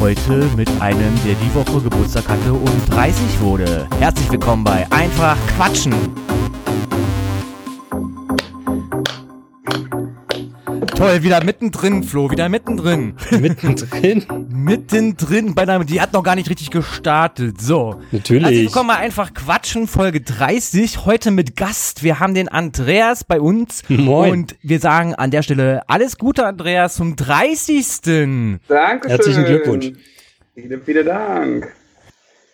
Ausgabe 30. Heute mit einem, der die Woche Geburtstag hatte und 30 wurde. Herzlich willkommen bei Einfach Quatschen. Toll, wieder mittendrin, Flo, wieder mittendrin. Mittendrin? Mittendrin, bei einer, die hat noch gar nicht richtig gestartet. So. Natürlich. Herzlich willkommen bei Einfach Quatschen, Folge 30. Heute mit Gast. Wir haben den Andreas bei uns. Moin. Und wir sagen an der Stelle alles Gute, Andreas, zum 30. Dankeschön. Herzlichen Glückwunsch. Vielen, vielen Dank.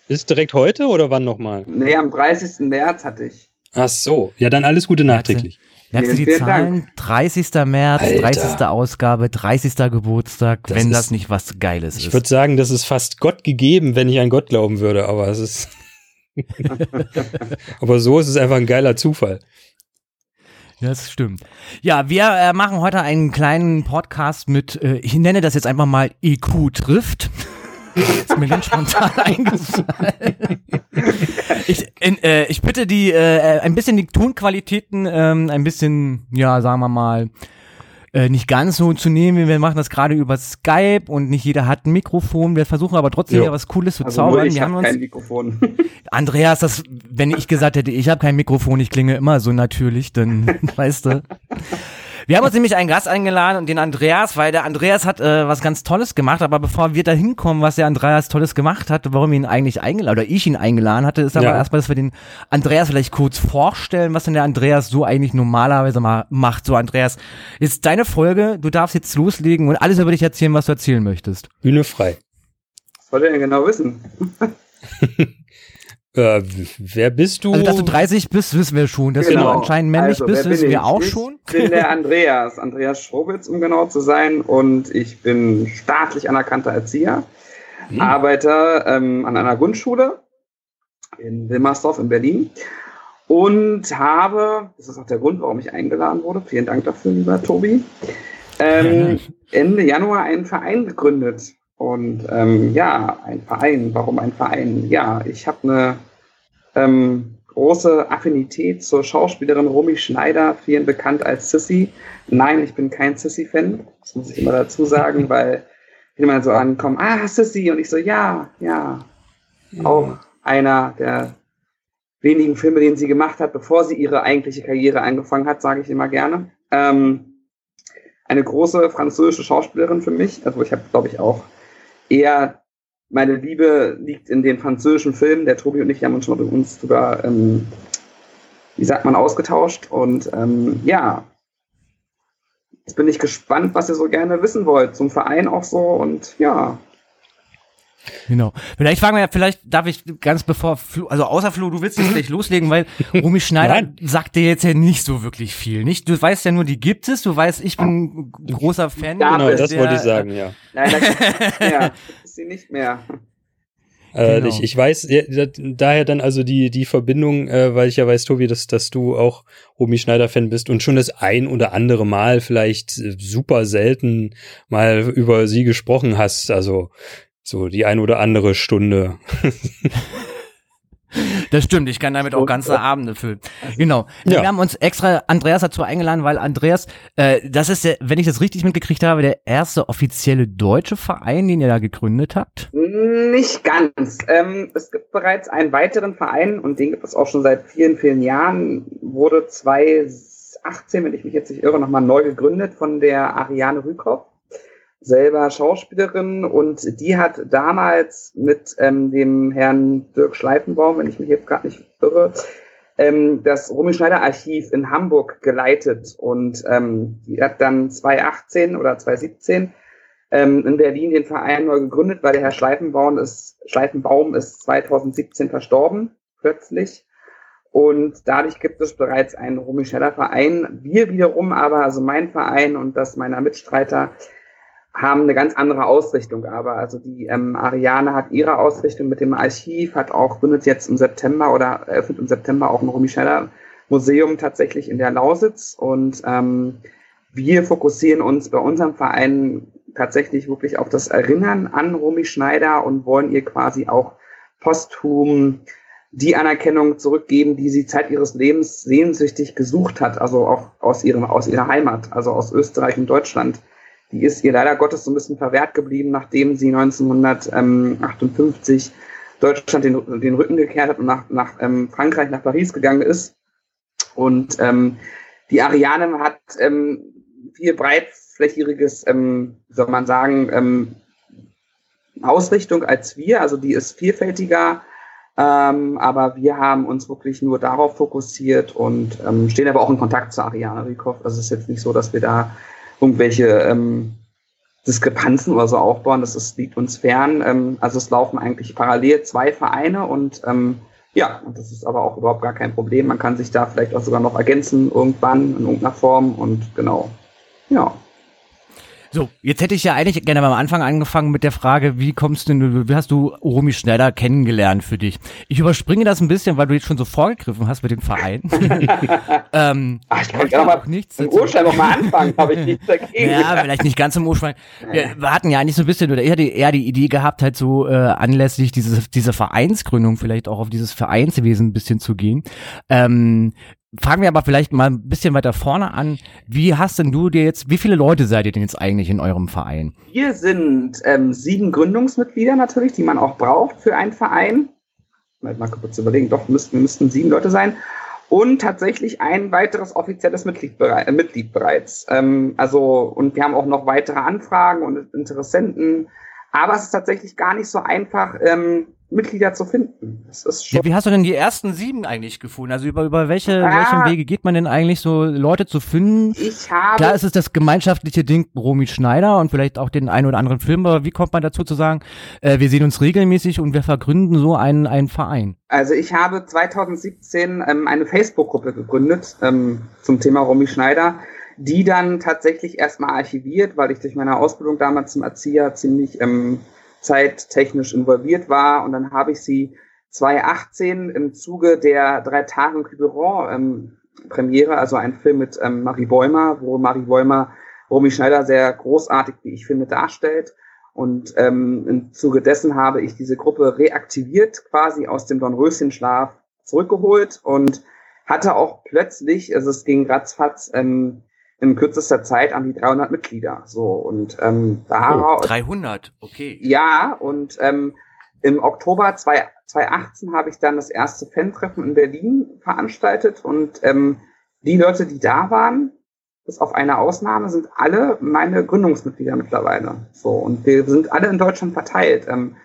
Ist direkt heute oder wann nochmal? Nee, am 30. März hatte ich. Ach so. Ja, dann alles Gute nachträglich. Merkst du die Zahlen? Dank. 30. März, Alter. 30. Ausgabe, 30. Geburtstag, Das wenn ist- das nicht was Geiles Ich ist. würde sagen, das ist fast Gott gegeben, wenn ich an Gott glauben würde, aber es ist. aber so ist es einfach ein geiler Zufall. Ja, das stimmt. Ja, wir äh, machen heute einen kleinen Podcast mit, äh, ich nenne das jetzt einfach mal IQ trifft. Ist mir ganz spontan eingefallen. Ich, in, äh, ich bitte die, äh, ein bisschen die Tonqualitäten, ähm, ein bisschen, ja, sagen wir mal, äh, nicht ganz so zu nehmen. Wir machen das gerade über Skype und nicht jeder hat ein Mikrofon. Wir versuchen aber trotzdem ja was Cooles zu Also zaubern. ich Wir haben habe kein Mikrofon. Andreas, das, wenn ich gesagt hätte, ich habe kein Mikrofon, ich klinge immer so natürlich, dann weißt du. Wir haben uns nämlich einen Gast eingeladen und den Andreas, weil der Andreas hat äh, was ganz Tolles gemacht, aber bevor wir da hinkommen, was der Andreas Tolles gemacht hat, warum ihn eigentlich eingeladen oder ich ihn eingeladen hatte, ist aber Ja. erstmal, dass wir den Andreas vielleicht kurz vorstellen, was denn der Andreas so eigentlich normalerweise ma macht. So Andreas, ist deine Folge, du darfst jetzt loslegen und alles über dich erzählen, was du erzählen möchtest. Bühne frei. Was wollt ihr denn genau wissen? Äh, wer bist du? Also, dass du 30 bist, wissen wir schon. Dass Genau. du anscheinend männlich Also, bist, wissen wir ich? auch ich schon. bin der Andreas, Andreas Schrobitz, um genau zu sein. Und ich bin staatlich anerkannter Erzieher, Hm. arbeite ähm, an einer Grundschule in Wilmersdorf in Berlin und habe, das ist auch der Grund, warum ich eingeladen wurde, vielen Dank dafür, lieber Tobi, ähm, Ende Januar einen Verein gegründet. Und ähm, ja, ein Verein. Warum ein Verein? Ja, ich habe eine ähm, große Affinität zur Schauspielerin Romy Schneider, vielen bekannt als Sissy. Nein, ich bin kein Sissy-Fan. Das muss ich immer dazu sagen, weil viele mal so ankommen, ah, Sissy. Und ich so, ja, ja. Auch einer der wenigen Filme, den sie gemacht hat, bevor sie ihre eigentliche Karriere angefangen hat, sage ich immer gerne. Ähm, eine große französische Schauspielerin für mich. Also ich habe, glaube ich, auch eher meine Liebe liegt in den französischen Filmen. Der Tobi und ich haben uns schon mal uns sogar, ähm, wie sagt man, ausgetauscht. Und ähm, ja, jetzt bin ich gespannt, was ihr so gerne wissen wollt. Zum Verein auch so. Und ja, Genau. Vielleicht fragen wir ja, vielleicht darf ich ganz bevor, Flo, also außer Flo, du willst jetzt gleich loslegen, weil Romy Schneider Nein. sagt dir jetzt ja nicht so wirklich viel, nicht? Du weißt ja nur, die gibt es, du weißt, ich bin ein großer Fan. Genau, das der- wollte ich sagen, ja. leider gibt es nicht mehr. ist sie nicht mehr. Äh, Genau. ich, ich weiß ja, da- daher dann also die, die Verbindung, äh, weil ich ja weiß, Tobi, dass, dass du auch Romy Schneider-Fan bist und schon das ein oder andere Mal vielleicht äh, super selten mal über sie gesprochen hast. Also so die ein oder andere Stunde. Das stimmt, ich kann damit auch ganze Abende füllen. Genau. Ja. Wir haben uns extra Andreas dazu eingeladen, weil Andreas, äh, das ist der, wenn ich das richtig mitgekriegt habe, der erste offizielle deutsche Verein, den ihr da gegründet habt. Nicht ganz. Ähm, es gibt bereits einen weiteren Verein und den gibt es auch schon seit vielen, vielen Jahren. Wurde 2018, wenn ich mich jetzt nicht irre, nochmal neu gegründet von der Ariane Rükow, selber Schauspielerin und die hat damals mit ähm, dem Herrn Dirk Schleifenbaum, wenn ich mich jetzt gerade nicht irre, ähm, das Romy Schneider Archiv in Hamburg geleitet und ähm, die hat dann 2018 oder 2017 ähm, in Berlin den Verein neu gegründet, weil der Herr Schleifenbaum ist, Schleifenbaum ist 2017 verstorben, plötzlich. Und dadurch gibt es bereits einen Romy Scheller Verein. Wir wiederum aber, also mein Verein und das meiner Mitstreiter, haben eine ganz andere Ausrichtung aber. Also die ähm, Ariane hat ihre Ausrichtung mit dem Archiv, hat auch gründet jetzt im September oder eröffnet im September auch ein Romy Scheller Museum tatsächlich in der Lausitz. Und ähm, wir fokussieren uns bei unserem Verein tatsächlich wirklich auf das Erinnern an Romy Schneider und wollen ihr quasi auch posthum die Anerkennung zurückgeben, die sie Zeit ihres Lebens sehnsüchtig gesucht hat, also auch aus, ihrem, aus ihrer Heimat, also aus Österreich und Deutschland Die ist ihr leider Gottes so ein bisschen verwehrt geblieben, nachdem sie 1958 Deutschland den, den Rücken gekehrt hat und nach, nach ähm, Frankreich, nach Paris gegangen ist. Und ähm, die Ariane hat ähm, viel breitflächiges, ähm, soll man sagen, ähm, Ausrichtung als wir. Also die ist vielfältiger, ähm, aber wir haben uns wirklich nur darauf fokussiert und ähm, stehen aber auch in Kontakt zu Ariane Rikoff. Also es ist jetzt nicht so, dass wir da irgendwelche ähm, Diskrepanzen oder so aufbauen. Das ist, liegt uns fern. Ähm, also es laufen eigentlich parallel zwei Vereine und ähm, ja, und das ist aber auch überhaupt gar kein Problem. Man kann sich da vielleicht auch sogar noch ergänzen irgendwann in irgendeiner Form und genau. Ja. So, jetzt hätte ich ja eigentlich gerne am Anfang angefangen mit der Frage, wie kommst du, wie hast du Romy Schneider kennengelernt für dich? Ich überspringe das ein bisschen, weil du jetzt schon so vorgegriffen hast mit dem Verein. ähm, Ach, ich kann ja auch nichts im Urschwein noch mal anfangen, habe ich nichts dagegen. Ja, vielleicht nicht ganz im Urschwein. Wir, wir hatten ja eigentlich so ein bisschen oder eher die, eher die Idee gehabt, halt so äh, anlässlich dieses, dieser Vereinsgründung vielleicht auch auf dieses Vereinswesen ein bisschen zu gehen. Ähm, Fangen wir aber vielleicht mal ein bisschen weiter vorne an. Wie hast denn du dir jetzt, wie viele Leute seid ihr denn jetzt eigentlich in eurem Verein? Wir sind ähm, sieben Gründungsmitglieder natürlich, die man auch braucht für einen Verein. Mal, kurz überlegen, doch, müssten, müssten sieben Leute sein. Und tatsächlich ein weiteres offizielles Mitglied, bereit, äh, Mitglied bereits. Ähm, also, und wir haben auch noch weitere Anfragen und Interessenten. Aber es ist tatsächlich gar nicht so einfach, ähm, Mitglieder zu finden. Das ist schon ja, wie hast du denn die ersten sieben eigentlich gefunden? Also über, über welche, ah, welchen Wege geht man denn eigentlich so Leute zu finden? Ich habe. Klar ist es das gemeinschaftliche Ding Romy Schneider und vielleicht auch den einen oder anderen Film, aber wie kommt man dazu zu sagen, äh, wir sehen uns regelmäßig und wir vergründen so einen, einen Verein? Also ich habe 2017 ähm, eine Facebook-Gruppe gegründet ähm, zum Thema Romy Schneider die dann tatsächlich erstmal archiviert, weil ich durch meine Ausbildung damals zum Erzieher ziemlich ähm, zeittechnisch involviert war. Und dann habe ich sie 2018 im Zuge der drei Tage Quiberon ähm, Premiere, also ein Film mit ähm, Marie Bäumer, wo Marie Bäumer Romy Schneider sehr großartig, wie ich finde, darstellt. Und ähm, im Zuge dessen habe ich diese Gruppe reaktiviert, quasi aus dem Dornröschenschlaf zurückgeholt und hatte auch plötzlich, also es ging ratzfatz, ähm, in kürzester Zeit an die 300 Mitglieder. So und ähm, da oh, 300, okay. Ja und ähm, im Oktober 2018 habe ich dann das erste Fan-Treffen in Berlin veranstaltet und ähm, die Leute, die da waren, bis auf eine Ausnahme, sind alle meine Gründungsmitglieder mittlerweile. So und wir sind alle in Deutschland verteilt. Ähm,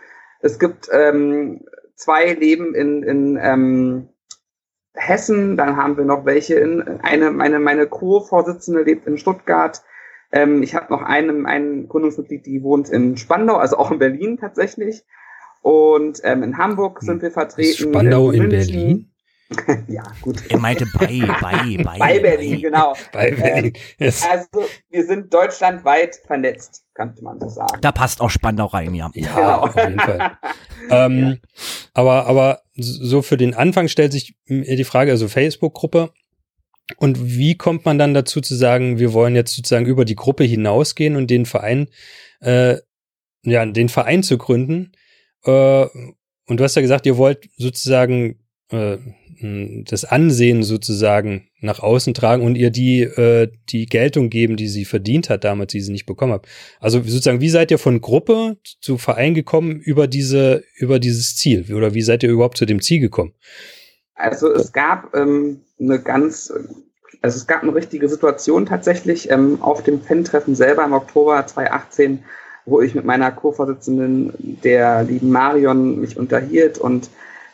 es gibt ähm, zwei Leben in, in ähm, Hessen, dann haben wir noch welche in eine, meine, meine Co-Vorsitzende lebt in Stuttgart. Ähm, ich habe noch einen, einen Gründungsmitglied, die wohnt in Spandau, also auch in Berlin tatsächlich. Und ähm, in Hamburg sind wir vertreten. Spandau in, in Berlin? ja, gut. Er meinte bei, bei, bei. Bei Berlin, genau. Bei Berlin. Yes. Also, wir sind deutschlandweit vernetzt, könnte man das sagen. Da passt auch Spandau rein, ja. Ja, auf jeden Fall. ähm, ja. Aber, aber so für den Anfang stellt sich mir die Frage, also Facebook-Gruppe. Und wie kommt man dann dazu zu sagen, wir wollen jetzt sozusagen über die Gruppe hinausgehen und den Verein, äh, ja, den Verein zu gründen? Äh, und du hast ja gesagt, ihr wollt sozusagen äh, das Ansehen sozusagen nach außen tragen und ihr die, äh, die Geltung geben, die sie verdient hat damals, die sie nicht bekommen hat. Also sozusagen, wie seid ihr von Gruppe zu Verein gekommen über diese, über dieses Ziel? Oder wie seid ihr überhaupt zu dem Ziel gekommen? Also es gab ähm, eine ganz, also es gab eine richtige Situation tatsächlich ähm, auf dem Fan-Treffen selber im Oktober 2018, wo ich mit meiner Co-Vorsitzenden, der lieben Marion, mich unterhielt und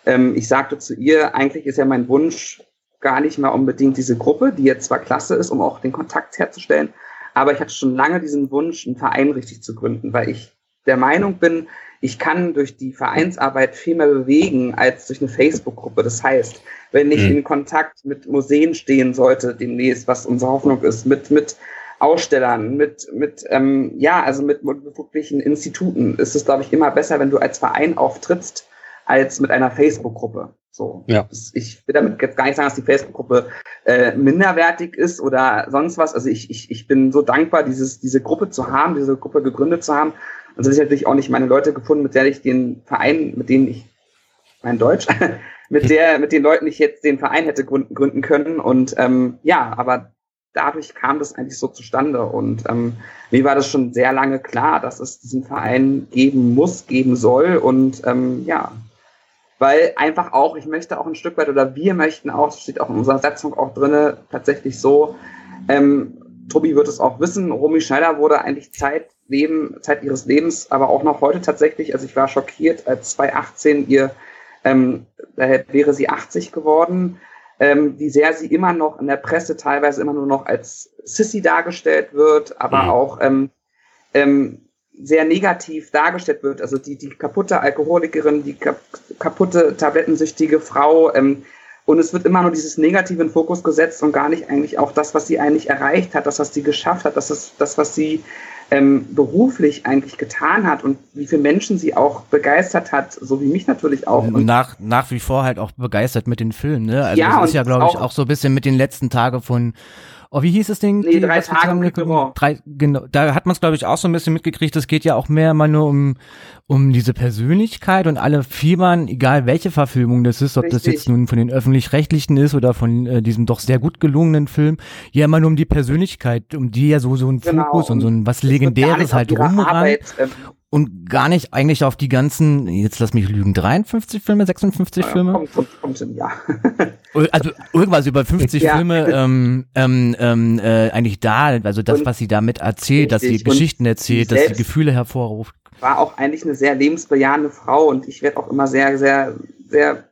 ähm, ich sagte zu ihr, eigentlich ist ja mein Wunsch gar nicht mehr unbedingt diese Gruppe, die jetzt zwar klasse ist, um auch den Kontakt herzustellen, aber ich hatte schon lange diesen Wunsch, einen Verein richtig zu gründen, weil ich der Meinung bin, ich kann durch die Vereinsarbeit viel mehr bewegen als durch eine Facebook-Gruppe. Das heißt, wenn ich mhm. in Kontakt mit Museen stehen sollte demnächst, was unsere Hoffnung ist, mit, mit Ausstellern, mit, mit ähm, ja, also mit, mit wirklichen Instituten, ist es, glaube ich, immer besser, wenn du als Verein auftrittst als mit einer Facebook-Gruppe. So. Ja. Ich will damit jetzt gar nicht sagen, dass die Facebook-Gruppe äh, minderwertig ist oder sonst was. Also ich, ich, ich bin so dankbar, dieses, diese Gruppe zu haben, diese Gruppe gegründet zu haben. Und so habe ich natürlich auch nicht meine Leute gefunden, mit der ich den Verein, mit denen ich, mein Deutsch, mit der, mit den Leuten ich jetzt den Verein hätte gründen, gründen können. Und ähm, ja, aber dadurch kam das eigentlich so zustande. Und ähm, mir war das schon sehr lange klar, dass es diesen Verein geben muss, geben soll. Und ähm, ja, weil einfach auch, ich möchte auch ein Stück weit, oder wir möchten auch, das steht auch in unserer Setzung auch drinne, tatsächlich so, ähm, Tobi wird es auch wissen, Romy Schneider wurde eigentlich Zeit, Leben, Zeit ihres Lebens, aber auch noch heute tatsächlich, also ich war schockiert, als 2018 ihr, ähm, wäre sie 80 geworden, ähm, wie sehr sie immer noch in der Presse teilweise immer nur noch als Sissy dargestellt wird, aber mhm. auch ähm, ähm, sehr negativ dargestellt wird. Also die, die kaputte Alkoholikerin, die kap kaputte tablettensüchtige Frau. Ähm, und es wird immer nur dieses Negative in Fokus gesetzt und gar nicht eigentlich auch das, was sie eigentlich erreicht hat, das, was sie geschafft hat, das ist das, was sie ähm, beruflich eigentlich getan hat und wie viele Menschen sie auch begeistert hat, so wie mich natürlich auch. Und nach, nach wie vor halt auch begeistert mit den Filmen, ne? Also ja, das ist ja, glaube ich, auch so ein bisschen mit den letzten Tagen von Oh, wie hieß das Ding? Nee, drei Tage drei, genau, Da hat man es, glaube ich, auch so ein bisschen mitgekriegt. Es geht ja auch mehr mal nur um, um diese Persönlichkeit und alle fiebern, egal welche Verfilmung das ist, ob Richtig. das jetzt nun von den Öffentlich-Rechtlichen ist oder von äh, diesem doch sehr gut gelungenen Film, ja immer nur um die Persönlichkeit, um die ja so, so ein genau. Fokus und so ein was Legendäres halt rumrannt. Ähm, und gar nicht eigentlich auf die ganzen, jetzt lass mich lügen, 53 Filme, 56 ja, Filme? Kommt, kommt, kommt hin, ja. also irgendwas über 50 ja. Filme ähm, ähm, ähm, äh, eigentlich da, also das, und was sie damit erzählt, dass sie Geschichten erzählt, dass sie Gefühle hervorruft. War auch eigentlich eine sehr lebensbejahende Frau und ich werde auch immer sehr, sehr, sehr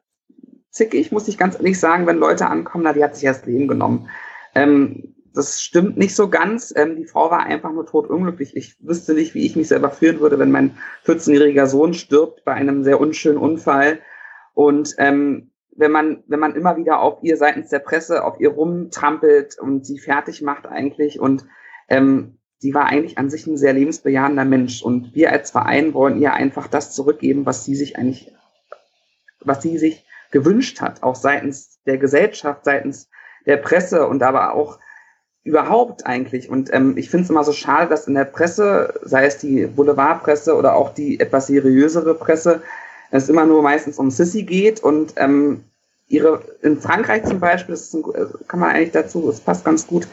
zickig, muss ich ganz ehrlich sagen, wenn Leute ankommen, na, die hat sich erst Leben genommen. Ähm, das stimmt nicht so ganz. Ähm, die Frau war einfach nur totunglücklich. Ich wüsste nicht, wie ich mich selber fühlen würde, wenn mein 14-jähriger Sohn stirbt bei einem sehr unschönen Unfall. Und ähm, wenn man, wenn man immer wieder auf ihr seitens der Presse auf ihr rumtrampelt und sie fertig macht eigentlich und ähm, sie war eigentlich an sich ein sehr lebensbejahender Mensch und wir als Verein wollen ihr einfach das zurückgeben, was sie sich eigentlich, was sie sich gewünscht hat, auch seitens der Gesellschaft, seitens der Presse und aber auch überhaupt eigentlich. Und ähm, ich finde es immer so schade, dass in der Presse, sei es die Boulevardpresse oder auch die etwas seriösere Presse, es immer nur meistens um Sissy geht und ähm, ihre in Frankreich zum Beispiel, das ein, äh, kann man eigentlich dazu, es passt ganz gut.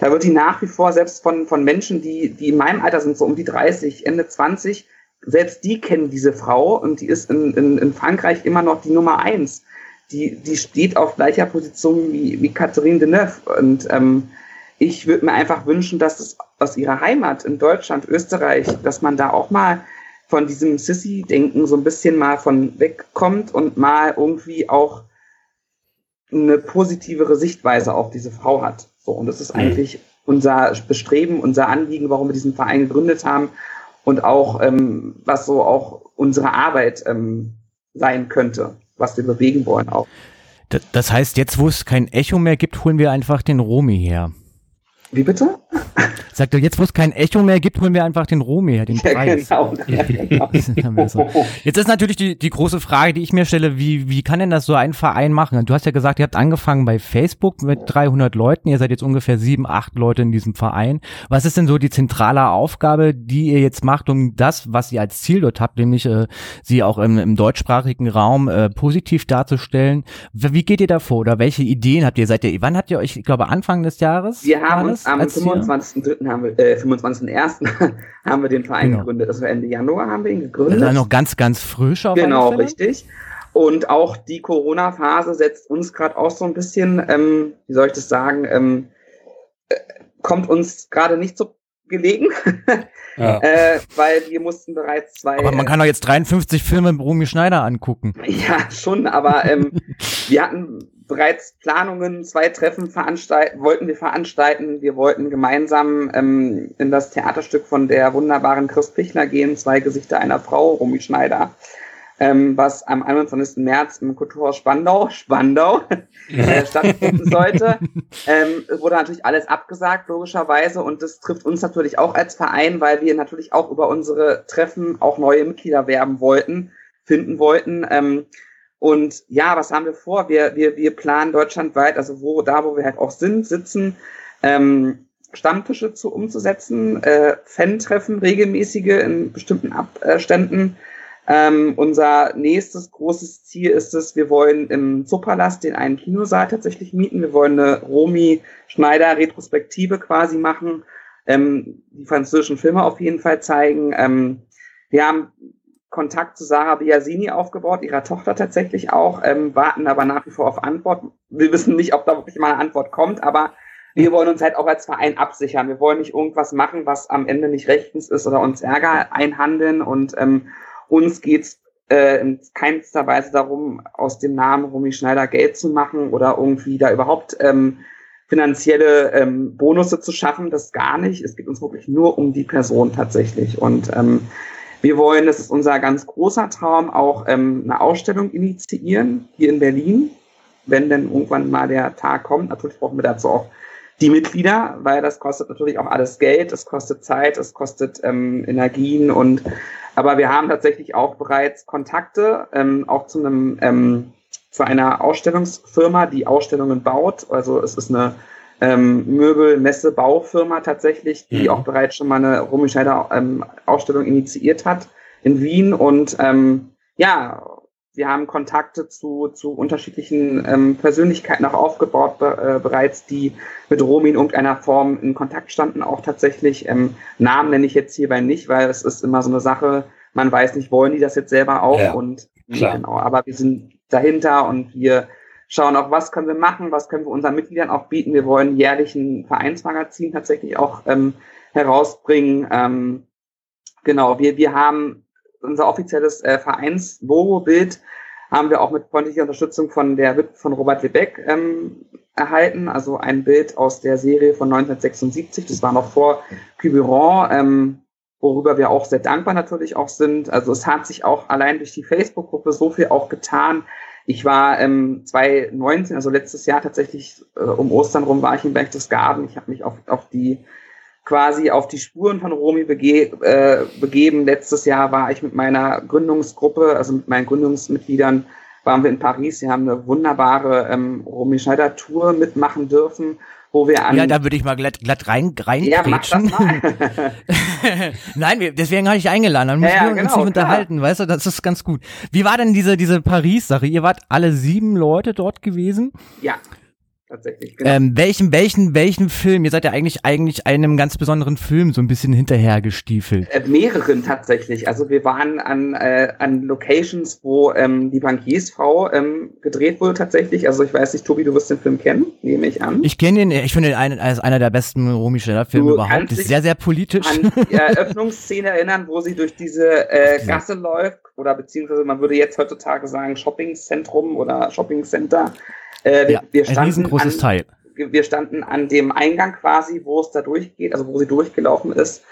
Da wird die nach wie vor selbst von von Menschen, die die in meinem Alter sind, so um die 30, Ende 20, selbst die kennen diese Frau und die ist in, in, in Frankreich immer noch die Nummer eins. Die die steht auf gleicher Position wie wie Catherine Deneuve und ähm, ich würde mir einfach wünschen, dass es aus ihrer Heimat in Deutschland, Österreich, dass man da auch mal von diesem Sissy-Denken so ein bisschen mal von wegkommt und mal irgendwie auch eine positivere Sichtweise auf diese Frau hat. So, und das ist mhm. eigentlich unser Bestreben, unser Anliegen, warum wir diesen Verein gegründet haben und auch, ähm, was so auch unsere Arbeit ähm, sein könnte, was wir bewegen wollen auch. Das heißt, jetzt, wo es kein Echo mehr gibt, holen wir einfach den Romy her. Wie bitte? Sagt er, jetzt wo es kein Echo mehr gibt, holen wir einfach den her, den Preis. Genau. Ja, genau. Jetzt ist natürlich die, die große Frage, die ich mir stelle, wie, wie kann denn das so ein Verein machen? Du hast ja gesagt, ihr habt angefangen bei Facebook mit 300 Leuten, ihr seid jetzt ungefähr sieben, acht Leute in diesem Verein. Was ist denn so die zentrale Aufgabe, die ihr jetzt macht, um das, was ihr als Ziel dort habt, nämlich äh, sie auch im, im deutschsprachigen Raum äh, positiv darzustellen? Wie geht ihr da vor oder welche Ideen habt ihr? Seid ihr, wann habt ihr euch, ich glaube Anfang des Jahres? Wir haben uns am 25.3 haben wir, äh, 25.01. haben wir den Verein genau. gegründet. Also Ende Januar haben wir ihn gegründet. Das ist noch ganz, ganz frisch auf Genau, richtig. Und auch die Corona-Phase setzt uns gerade auch so ein bisschen, ähm, wie soll ich das sagen, ähm, äh, kommt uns gerade nicht so gelegen, ja. äh, weil wir mussten bereits zwei. Aber man kann doch jetzt 53 Filme mit Romy Schneider angucken. Ja, schon, aber ähm, wir hatten bereits Planungen, zwei Treffen veranstalten, wollten wir veranstalten. Wir wollten gemeinsam ähm, in das Theaterstück von der wunderbaren Chris Pichler gehen, Zwei Gesichter einer Frau, Romy Schneider, ähm, was am 21. März im Kulturhaus Spandau, Spandau, äh, stattfinden sollte. Ähm, wurde natürlich alles abgesagt, logischerweise, und das trifft uns natürlich auch als Verein, weil wir natürlich auch über unsere Treffen auch neue Mitglieder werben wollten, finden wollten. Ähm, und ja, was haben wir vor? Wir, wir, wir planen deutschlandweit, also wo, da wo wir halt auch sind, sitzen, ähm, Stammtische zu umzusetzen, äh, Fan-Treffen, regelmäßige in bestimmten Abständen, Ähm, unser nächstes großes Ziel ist es, wir wollen im Zoopalast den einen Kinosaal tatsächlich mieten. Wir wollen eine Romy Schneider Retrospektive quasi machen, ähm, die französischen Filme auf jeden Fall zeigen. Ähm, wir haben Kontakt zu Sarah Biasini aufgebaut, ihrer Tochter tatsächlich auch, ähm, warten aber nach wie vor auf Antwort. Wir wissen nicht, ob da wirklich mal eine Antwort kommt, aber wir wollen uns halt auch als Verein absichern. Wir wollen nicht irgendwas machen, was am Ende nicht rechtens ist oder uns Ärger einhandeln und ähm, uns geht's äh, in keinster Weise darum, aus dem Namen Romy Schneider Geld zu machen oder irgendwie da überhaupt ähm, finanzielle ähm, Bonusse zu schaffen. Das gar nicht. Es geht uns wirklich nur um die Person tatsächlich. Und ähm, wir wollen, das ist unser ganz großer Traum, auch ähm, eine Ausstellung initiieren hier in Berlin, wenn denn irgendwann mal der Tag kommt. Natürlich brauchen wir dazu auch die Mitglieder, weil das kostet natürlich auch alles Geld, es kostet Zeit, es kostet ähm, Energien und aber wir haben tatsächlich auch bereits Kontakte, ähm, auch zu einem ähm, zu einer Ausstellungsfirma, die Ausstellungen baut. Also es ist eine ähm, Möbel-Messe-Baufirma tatsächlich, die mhm. auch bereits schon mal eine Romy Schneider ähm, Ausstellung initiiert hat in Wien und ähm, ja, wir haben Kontakte zu, zu unterschiedlichen ähm, Persönlichkeiten auch aufgebaut be äh, bereits, die mit Romy in irgendeiner Form in Kontakt standen, auch tatsächlich. Ähm, Namen nenne ich jetzt hierbei nicht, weil es ist immer so eine Sache, man weiß nicht, wollen die das jetzt selber auch ja, und klar. genau, aber wir sind dahinter und wir schauen auch, was können wir machen, was können wir unseren Mitgliedern auch bieten. Wir wollen jährlich ein Vereinsmagazin tatsächlich auch ähm, herausbringen. Ähm, genau, wir, wir haben unser offizielles äh, Vereins-Logo-Bild haben wir auch mit freundlicher Unterstützung von der von Robert Lebeck ähm, erhalten. Also ein Bild aus der Serie von 1976. Das war noch vor Cuberon, ähm, worüber wir auch sehr dankbar natürlich auch sind. Also es hat sich auch allein durch die Facebook-Gruppe so viel auch getan. Ich war ähm, 2019, also letztes Jahr tatsächlich äh, um Ostern rum, war ich in Berchtesgaden. Ich habe mich auf, auf die quasi auf die Spuren von Romy bege äh, begeben. Letztes Jahr war ich mit meiner Gründungsgruppe, also mit meinen Gründungsmitgliedern, waren wir in Paris. Sie haben eine wunderbare ähm, Romy Schneider Tour mitmachen dürfen, wo wir an. Ja, da würde ich mal glatt, glatt rein, rein ja, Nein, wir, deswegen habe ich eingeladen. Dann müssen ja, ja, wir uns genau, nicht unterhalten, klar. weißt du, das ist ganz gut. Wie war denn diese, diese Paris-Sache? Ihr wart alle sieben Leute dort gewesen? Ja tatsächlich. Genau. Ähm, welchen, welchen, welchen Film? Ihr seid ja eigentlich eigentlich einem ganz besonderen Film so ein bisschen hinterhergestiefelt. Äh, mehreren tatsächlich. Also wir waren an, äh, an Locations, wo ähm, die Bankiersfrau ähm, gedreht wurde tatsächlich. Also ich weiß nicht, Tobi, du wirst den Film kennen, nehme ich an. Ich kenne ihn, ich finde ihn einen, als einer der besten Romy Schneller Filme überhaupt. Ist sehr, sehr politisch. An die Eröffnungsszene erinnern, wo sie durch diese äh, Gasse läuft oder beziehungsweise man würde jetzt heutzutage sagen Shoppingzentrum oder Shoppingcenter. Äh, ja, wir standen ein riesengroßes an, Teil. Wir standen an dem Eingang quasi, wo es da durchgeht, also wo sie durchgelaufen ist.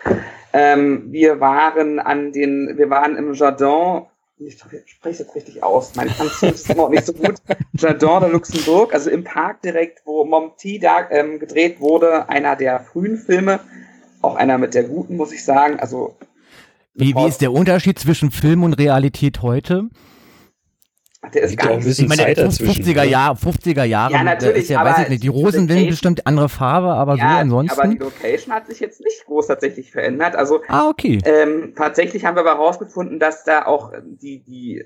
Ähm, wir waren an den, wir waren im Jardin, ich spreche es jetzt richtig aus, mein Französisch ist noch nicht so gut, Jardin de Luxembourg, also im Park direkt, wo Momti da ähm, gedreht wurde, einer der frühen Filme, auch einer mit der guten, muss ich sagen, also wie, wie ist der Unterschied zwischen Film und Realität heute? Der ist gar nicht ich meine, Zeit 50er Jahre, 50er Jahre. Ja, natürlich. Ist ja, weiß ich nicht, die Rosen sind bestimmt andere Farbe, aber ja, so ansonsten. Aber die Location hat sich jetzt nicht groß tatsächlich verändert. Also, ah, okay. Ähm, tatsächlich haben wir aber herausgefunden, dass da auch die, die,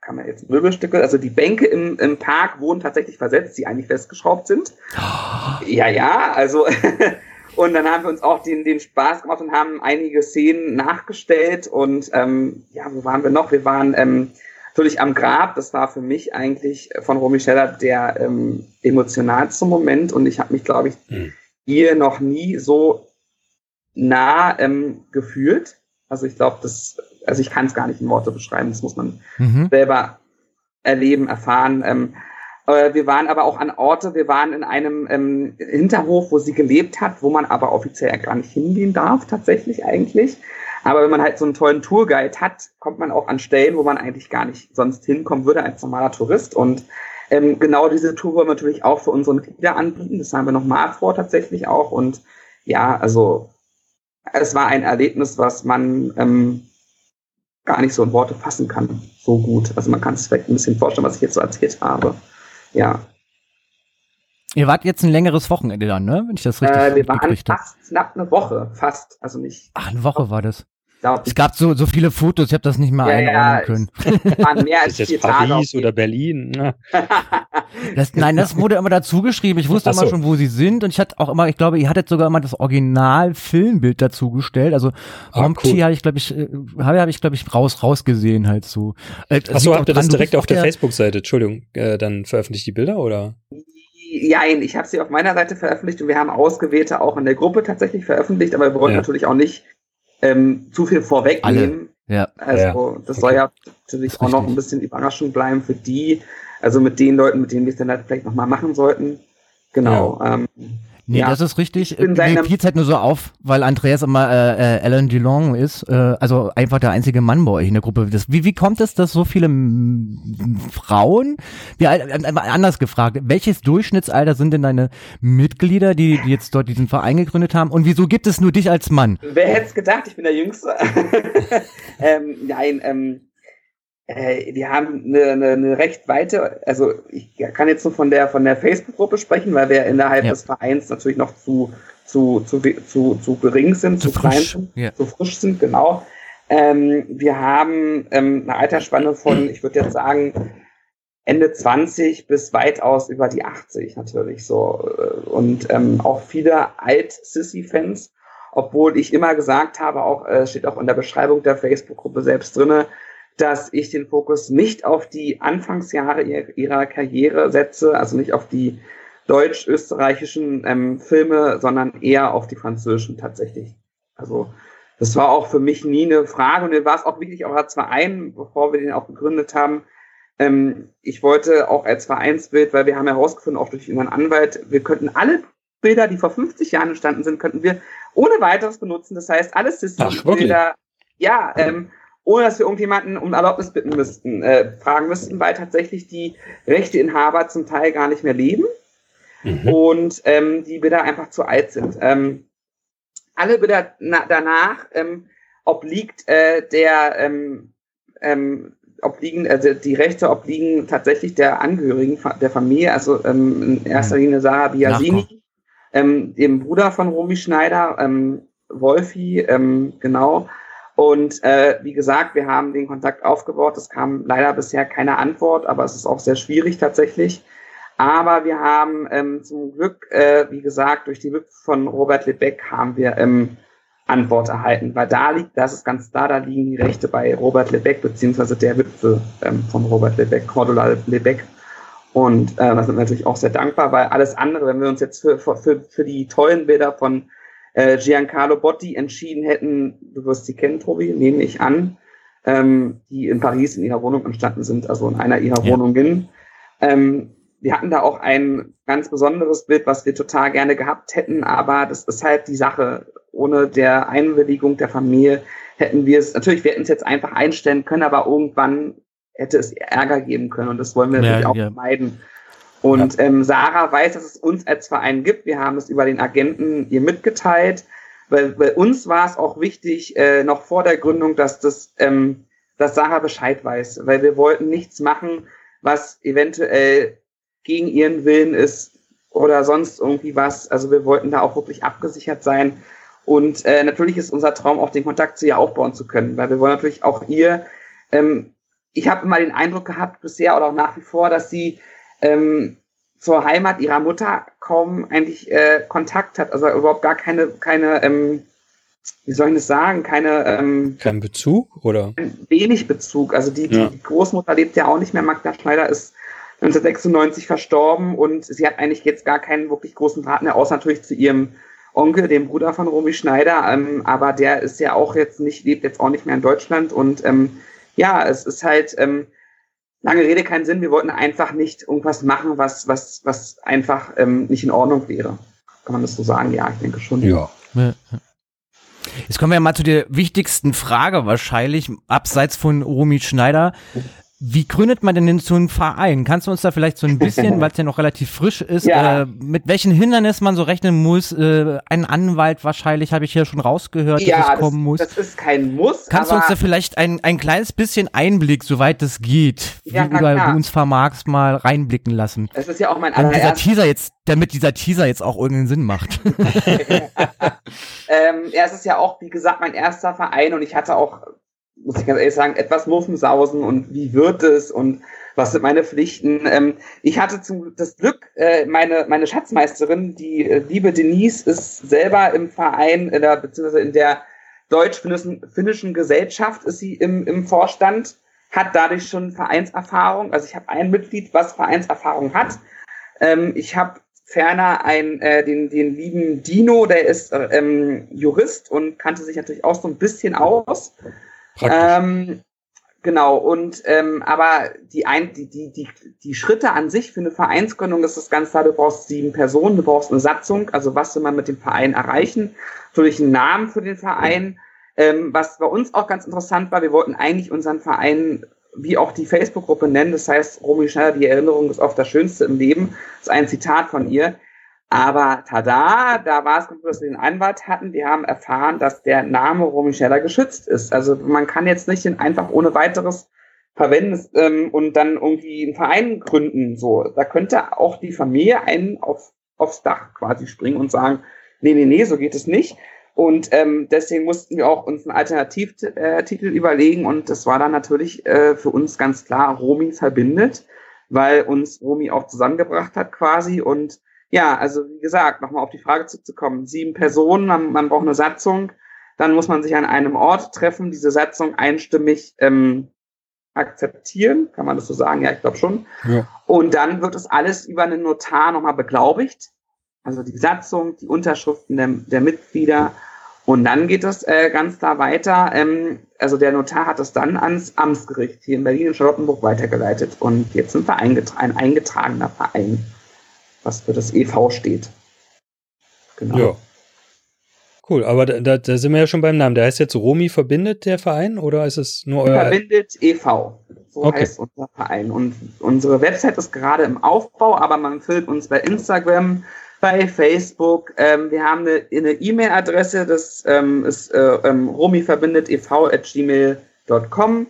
kann man jetzt Möbelstücke, also die Bänke im, im Park wurden tatsächlich versetzt, die eigentlich festgeschraubt sind. Oh. Ja, ja, also, und dann haben wir uns auch den, den Spaß gemacht und haben einige Szenen nachgestellt und, ähm, ja, wo waren wir noch? Wir waren, ähm, natürlich am Grab, das war für mich eigentlich von Romy Scheller der ähm, emotionalste Moment und ich habe mich, glaube ich, hm. ihr noch nie so nah ähm, gefühlt. Also ich glaube, das, also ich kann es gar nicht in Worte beschreiben, das muss man mhm. selber erleben, erfahren. Ähm, äh, wir waren aber auch an Orte, wir waren in einem ähm, Hinterhof, wo sie gelebt hat, wo man aber offiziell gar nicht hingehen darf, tatsächlich eigentlich. Aber wenn man halt so einen tollen Tourguide hat, kommt man auch an Stellen, wo man eigentlich gar nicht sonst hinkommen würde als normaler Tourist. Und ähm, genau diese Tour wollen wir natürlich auch für unsere Mitglieder anbieten. Das haben wir nochmal vor tatsächlich auch. Und ja, also es war ein Erlebnis, was man ähm, gar nicht so in Worte fassen kann. So gut. Also man kann es vielleicht ein bisschen vorstellen, was ich jetzt so erzählt habe. Ja. Ihr wart jetzt ein längeres Wochenende dann, ne? Wenn ich das richtig äh, Wir waren fast knapp eine Woche, fast, also nicht. Ach, eine Woche war das. Glaub, es gab so, so viele Fotos, ich habe das nicht mal ja, einordnen ja, können. Waren mehr als ist jetzt Paris oder Berlin? Ne? das, nein, das wurde immer dazu geschrieben. Ich wusste so. immer schon, wo sie sind und ich hatte auch immer, ich glaube, ihr hattet sogar immer das Original-Filmbild dazu gestellt. Also ah, Romti cool. habe ich, glaube ich, äh, habe hab ich, glaube ich, raus rausgesehen halt so. Äh, Achso, habt ihr das direkt auf der Facebook-Seite? Entschuldigung, äh, dann veröffentlicht die Bilder oder? Ja, ich habe sie auf meiner Seite veröffentlicht und wir haben ausgewählte auch in der Gruppe tatsächlich veröffentlicht, aber wir wollen ja. natürlich auch nicht ähm, zu viel vorwegnehmen. Ja. Also ja. das soll ja natürlich auch noch ein bisschen Überraschung bleiben für die, also mit den Leuten, mit denen wir es dann halt vielleicht nochmal machen sollten. Genau. Ja. Ähm, Nee, ja. das ist richtig. Mir fiel halt nur so auf, weil Andreas immer äh, äh, Alan DeLong ist, äh, also einfach der einzige Mann bei euch in der Gruppe. Das, wie, wie kommt es, dass so viele Frauen, wie, äh, anders gefragt, welches Durchschnittsalter sind denn deine Mitglieder, die, die jetzt dort diesen Verein gegründet haben und wieso gibt es nur dich als Mann? Wer hätte es gedacht, ich bin der Jüngste. ähm, nein, ähm, äh, wir haben eine, eine, eine recht weite, also ich kann jetzt nur von der von der Facebook-Gruppe sprechen, weil wir innerhalb ja. des Vereins natürlich noch zu zu zu zu, zu gering sind, zu, zu klein sind, ja. zu frisch sind, genau. Ähm, wir haben ähm, eine Altersspanne von, ich würde jetzt sagen, Ende 20 bis weitaus über die 80 natürlich so äh, und ähm, auch viele Alt-Sissy-Fans, obwohl ich immer gesagt habe, auch äh, steht auch in der Beschreibung der Facebook-Gruppe selbst drinne, dass ich den Fokus nicht auf die Anfangsjahre ihrer Karriere setze, also nicht auf die deutsch-österreichischen ähm, Filme, sondern eher auf die französischen tatsächlich. Also das war auch für mich nie eine Frage und mir war es auch wirklich auch als Verein, bevor wir den auch gegründet haben. Ähm, ich wollte auch als Vereinsbild, weil wir haben herausgefunden, auch durch unseren Anwalt, wir könnten alle Bilder, die vor 50 Jahren entstanden sind, könnten wir ohne weiteres benutzen. Das heißt, alles Systembilder, ja, ähm, ohne dass wir irgendjemanden um Erlaubnis bitten müssten, äh, fragen müssten, weil tatsächlich die Rechteinhaber zum Teil gar nicht mehr leben mhm. und ähm, die Bilder einfach zu alt sind. Ähm, alle Bilder danach ähm, obliegt äh, der ähm, ähm, obliegen, also die Rechte obliegen tatsächlich der Angehörigen der Familie, also ähm, in erster mhm. Linie Sarah Biasini, ähm, dem Bruder von Romy Schneider, ähm, Wolfi, ähm, genau, und äh, wie gesagt, wir haben den Kontakt aufgebaut. Es kam leider bisher keine Antwort, aber es ist auch sehr schwierig tatsächlich. Aber wir haben ähm, zum Glück, äh, wie gesagt, durch die Witwe von Robert Lebeck haben wir ähm, Antwort erhalten, weil da liegt, das ist ganz da, da liegen die Rechte bei Robert Lebeck beziehungsweise der Witwe ähm, von Robert Lebeck, Cordula Lebeck. Und äh, da sind wir natürlich auch sehr dankbar, weil alles andere, wenn wir uns jetzt für, für, für die tollen Bilder von äh, Giancarlo Botti entschieden hätten, du wirst sie kennen, Tobi, nehme ich an, ähm, die in Paris in ihrer Wohnung entstanden sind, also in einer ihrer ja. Wohnungen. Ähm, wir hatten da auch ein ganz besonderes Bild, was wir total gerne gehabt hätten, aber das ist halt die Sache. Ohne der Einwilligung der Familie hätten wir es, natürlich, wir hätten es jetzt einfach einstellen können, aber irgendwann hätte es Ärger geben können und das wollen wir natürlich auch ja. vermeiden. Und ja. ähm, Sarah weiß, dass es uns als Verein gibt. Wir haben es über den Agenten ihr mitgeteilt. Weil bei uns war es auch wichtig, äh, noch vor der Gründung, dass das, ähm, dass Sarah Bescheid weiß, weil wir wollten nichts machen, was eventuell gegen ihren Willen ist oder sonst irgendwie was. Also wir wollten da auch wirklich abgesichert sein. Und äh, natürlich ist unser Traum auch den Kontakt zu ihr aufbauen zu können, weil wir wollen natürlich auch ihr, ähm, ich habe immer den Eindruck gehabt bisher oder auch nach wie vor, dass sie ähm, zur Heimat ihrer Mutter kaum eigentlich äh, Kontakt hat, also überhaupt gar keine, keine, ähm, wie soll ich das sagen, keine ähm, kein Bezug oder wenig Bezug. Also die, ja. die Großmutter lebt ja auch nicht mehr. Magda Schneider ist 1996 verstorben und sie hat eigentlich jetzt gar keinen wirklich großen Draht mehr, außer natürlich zu ihrem Onkel, dem Bruder von Romy Schneider, ähm, aber der ist ja auch jetzt nicht, lebt jetzt auch nicht mehr in Deutschland und ähm, ja, es ist halt, ähm, lange Rede keinen Sinn. Wir wollten einfach nicht irgendwas machen, was, was, was einfach ähm, nicht in Ordnung wäre. Kann man das so sagen? Ja, ich denke schon. Ja. Jetzt kommen wir mal zu der wichtigsten Frage wahrscheinlich, abseits von Romy Schneider. Wie gründet man denn, denn so einen Verein? Kannst du uns da vielleicht so ein bisschen, weil es ja noch relativ frisch ist, ja. äh, mit welchen Hindernissen man so rechnen muss? Äh, ein Anwalt wahrscheinlich, habe ich hier schon rausgehört, ja, dass es kommen muss. Das ist kein Muss. Kannst du uns da vielleicht ein, ein kleines bisschen Einblick, soweit es geht, ja, wie du uns vermagst, mal reinblicken lassen? Das ist ja auch mein allererster... Dieser Teaser jetzt, damit dieser Teaser jetzt auch irgendeinen Sinn macht. ähm, ja, es ist ja auch, wie gesagt, mein erster Verein und ich hatte auch muss ich ganz ehrlich sagen, etwas Muffensausen und wie wird es und was sind meine Pflichten. Ähm, ich hatte zum, das Glück, äh, meine, meine Schatzmeisterin, die äh, liebe Denise, ist selber im Verein, äh, beziehungsweise in der deutsch-finnischen Gesellschaft ist sie im, im Vorstand, hat dadurch schon Vereinserfahrung. Also ich habe ein Mitglied, was Vereinserfahrung hat. Ähm, ich habe ferner ein, äh, den, den lieben Dino, der ist äh, ähm, Jurist und kannte sich natürlich auch so ein bisschen aus. Ähm, genau, und ähm, aber die, ein, die, die, die, die Schritte an sich für eine Vereinsgründung ist das ganz klar, du brauchst sieben Personen, du brauchst eine Satzung, also was will man mit dem Verein erreichen, natürlich einen Namen für den Verein. Ähm, was bei uns auch ganz interessant war, wir wollten eigentlich unseren Verein wie auch die Facebook-Gruppe nennen, das heißt, Romy Schneider, die Erinnerung ist oft das Schönste im Leben, das ist ein Zitat von ihr. Aber tada, da war es gut, dass wir den Anwalt hatten. Wir haben erfahren, dass der Name Romy Scheller geschützt ist. Also man kann jetzt nicht den einfach ohne weiteres verwenden ähm, und dann irgendwie einen Verein gründen. So, da könnte auch die Familie einen auf, aufs Dach quasi springen und sagen, nee, nee, nee, so geht es nicht. Und ähm, deswegen mussten wir auch uns einen Alternativtitel äh, überlegen und das war dann natürlich äh, für uns ganz klar, Romy verbindet, weil uns Romy auch zusammengebracht hat quasi und ja, also wie gesagt, nochmal auf die Frage zurückzukommen. Sieben Personen, man, man braucht eine Satzung, dann muss man sich an einem Ort treffen, diese Satzung einstimmig ähm, akzeptieren, kann man das so sagen? Ja, ich glaube schon. Ja. Und dann wird es alles über einen Notar nochmal beglaubigt. Also die Satzung, die Unterschriften der, der Mitglieder. Und dann geht es äh, ganz klar weiter. Ähm, also der Notar hat es dann ans Amtsgericht hier in Berlin und Charlottenburg weitergeleitet. Und jetzt sind wir eingetra ein eingetragener Verein was für das EV steht. Genau. Ja. Cool, aber da, da, da, sind wir ja schon beim Namen. Der heißt jetzt Romi verbindet der Verein oder ist es nur euer? Verbindet e.V. So okay. heißt unser Verein. Und unsere Website ist gerade im Aufbau, aber man findet uns bei Instagram, bei Facebook. Ähm, wir haben eine E-Mail-Adresse, das ähm, ist äh, ähm, romiverbindet e.v. at gmail.com.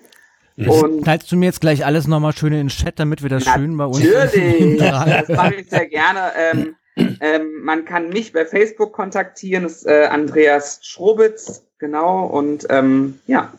Und Knallst du mir jetzt gleich alles nochmal schön in den Chat, damit wir das schön bei uns Natürlich, das mache ich sehr gerne. Ähm, ähm, man kann mich bei Facebook kontaktieren, das ist äh, Andreas Schrobitz, genau, und ähm, ja,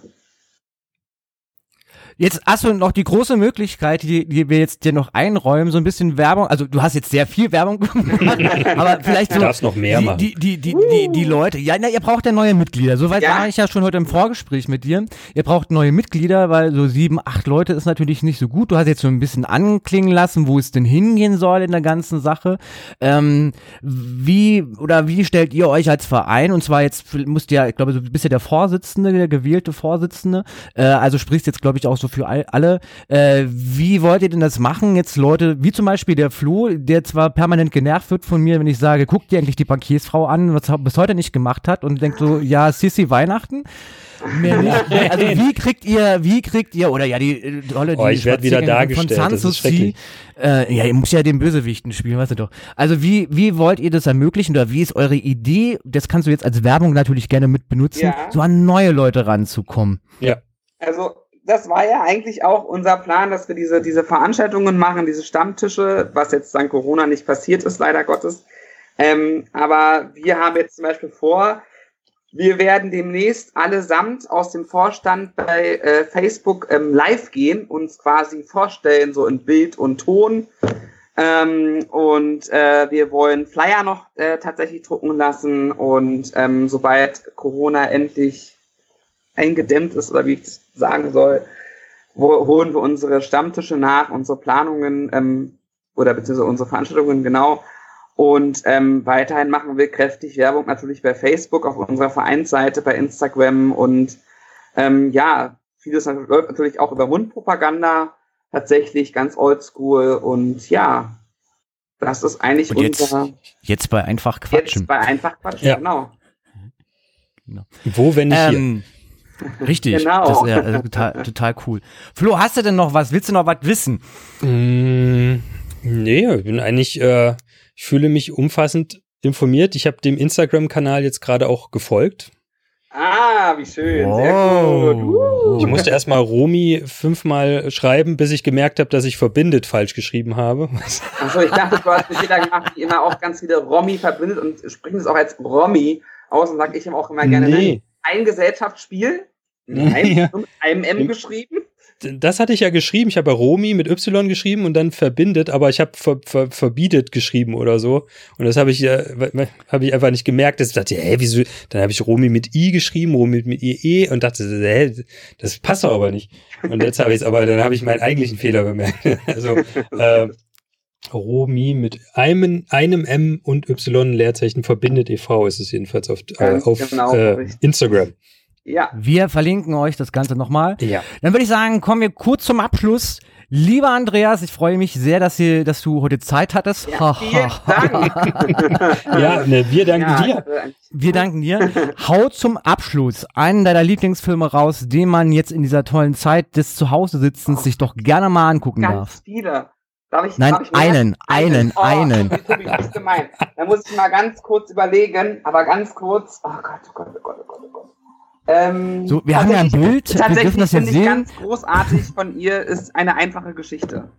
Jetzt hast du noch die große Möglichkeit, die, die wir jetzt dir noch einräumen, so ein bisschen Werbung. Also du hast jetzt sehr viel Werbung gemacht, aber vielleicht so. Du darfst noch mehr die, machen. Die, die, die, die, die Leute. Ja, na, ihr braucht ja neue Mitglieder. Soweit ja. war ich ja schon heute im Vorgespräch mit dir. Ihr braucht neue Mitglieder, weil so sieben, acht Leute ist natürlich nicht so gut. Du hast jetzt so ein bisschen anklingen lassen, wo es denn hingehen soll in der ganzen Sache. Ähm, wie oder wie stellt ihr euch als Verein? Und zwar jetzt musst ihr ja, ich glaube, du bist ja der Vorsitzende, der gewählte Vorsitzende. Äh, also sprichst jetzt, glaube ich, auch so für all, alle. Äh, wie wollt ihr denn das machen? Jetzt Leute, wie zum Beispiel der Flo, der zwar permanent genervt wird von mir, wenn ich sage, guck dir endlich die Bankiersfrau an, was er bis heute nicht gemacht hat und denkt so, ja, Sissy Weihnachten. Mehr nicht. Also wie kriegt ihr, wie kriegt ihr, oder ja, die äh, Rolle, die oh, ich werde wieder dargestellt, von schrecklich. Äh, ja, ihr muss ja den Bösewichten spielen, weißt du doch. Also wie, wie wollt ihr das ermöglichen oder wie ist eure Idee, das kannst du jetzt als Werbung natürlich gerne mit benutzen, ja. so an neue Leute ranzukommen? Ja. Also das war ja eigentlich auch unser Plan, dass wir diese, diese Veranstaltungen machen, diese Stammtische, was jetzt dank Corona nicht passiert ist, leider Gottes. Ähm, aber wir haben jetzt zum Beispiel vor, wir werden demnächst allesamt aus dem Vorstand bei äh, Facebook ähm, live gehen, uns quasi vorstellen, so in Bild und Ton. Ähm, und äh, wir wollen Flyer noch äh, tatsächlich drucken lassen und ähm, sobald Corona endlich eingedämmt ist oder wie ich sagen soll, wo, holen wir unsere Stammtische nach, unsere Planungen ähm, oder beziehungsweise unsere Veranstaltungen genau. Und ähm, weiterhin machen wir kräftig Werbung natürlich bei Facebook, auf unserer Vereinsseite, bei Instagram und ähm, ja, vieles läuft natürlich auch über Mundpropaganda, tatsächlich ganz oldschool und ja, das ist eigentlich und jetzt, unser. Jetzt bei einfach quatschen. Jetzt bei einfach quatschen, ja. genau. genau. Wo, wenn nicht ähm, hier? Richtig. Genau. Das ist ja äh, total, total cool. Flo, hast du denn noch was? Willst du noch was wissen? Mm, nee, ich bin eigentlich, äh, ich fühle mich umfassend informiert. Ich habe dem Instagram-Kanal jetzt gerade auch gefolgt. Ah, wie schön. Sehr Wow. gut. Uh. Ich musste erstmal Romi fünfmal schreiben, bis ich gemerkt habe, dass ich verbindet falsch geschrieben habe. Achso, ich dachte, du hast jeder gemacht, die immer auch ganz viele Romi verbindet und sprechen es auch als Romi aus und sag ich ihm auch immer gerne, nein, ein Gesellschaftsspiel. Nein, Ja. mit einem M geschrieben. Das hatte ich ja geschrieben. Ich habe ja Romi mit Y geschrieben und dann verbindet, aber ich habe ver, ver, verbietet geschrieben oder so. Und das habe ich ja, habe ich einfach nicht gemerkt. Das dachte, hä, wieso? Dann habe ich Romi mit I geschrieben, Romi mit IE und dachte, hä, das passt doch aber nicht. Und jetzt habe ich es, aber dann habe ich meinen eigentlichen Fehler bemerkt. Also äh, Romi mit einem, einem M und Y Leerzeichen verbindet e.V. ist es jedenfalls auf, äh, auf genau, äh. Instagram. Ja, Wir verlinken euch das Ganze nochmal. Ja. Dann würde ich sagen, kommen wir kurz zum Abschluss. Lieber Andreas, ich freue mich sehr, dass, ihr, dass du heute Zeit hattest. ja vielen Dank. Ja, ne, wir danken Ja, dir. also Wir danken dir. Hau zum Abschluss einen deiner Lieblingsfilme raus, den man jetzt in dieser tollen Zeit des Zuhause-Sitzens sich doch gerne mal angucken darf. Ganz viele. Darf ich, Nein, darf ich mehr? einen, einen, Oh, einen. Das ist gemein. Da muss ich mal ganz kurz überlegen, aber ganz kurz. Oh Gott, oh Gott, oh Gott, oh Gott, oh Gott. Ähm, So, wir haben ja ein tatsächlich- Bild, wir Tatsächlich dürfen das jetzt finde ich sehen. ganz großartig von ihr ist eine einfache Geschichte.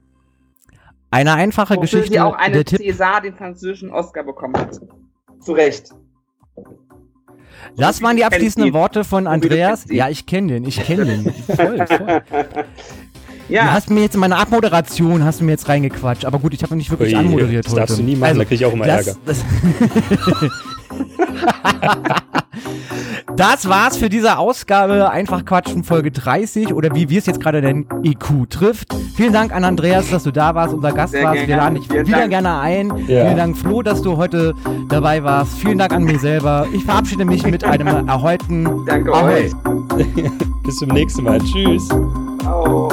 Eine einfache Wofür Geschichte. sie auch eine der. César, den französischen Oscar bekommen hat. Zu Recht. Das waren die Du abschließenden. Worte von du Andreas. Ja, ich kenne den, ich kenne den. Voll, voll. Du Ja, hast mir jetzt in meine Abmoderation hast du mir jetzt reingequatscht, aber gut, ich habe nicht wirklich Ui, anmoderiert das heute. darfst du nie machen, da krieg ich auch immer das, Ärger. Das, das war's für diese Ausgabe Einfach Quatschen Folge 30 oder wie wir es jetzt gerade nennen, IQ trifft. Vielen Dank an Andreas, dass du da warst, unser Gast Sehr warst. Wir gerne. laden dich Vielen wieder Dank. gerne ein. Ja. Vielen Dank Flo, dass du heute dabei warst. Vielen Dank an mich selber. Ich verabschiede mich mit einem erheuten danke Ahoi. euch. Bis zum nächsten Mal. Tschüss. Ciao.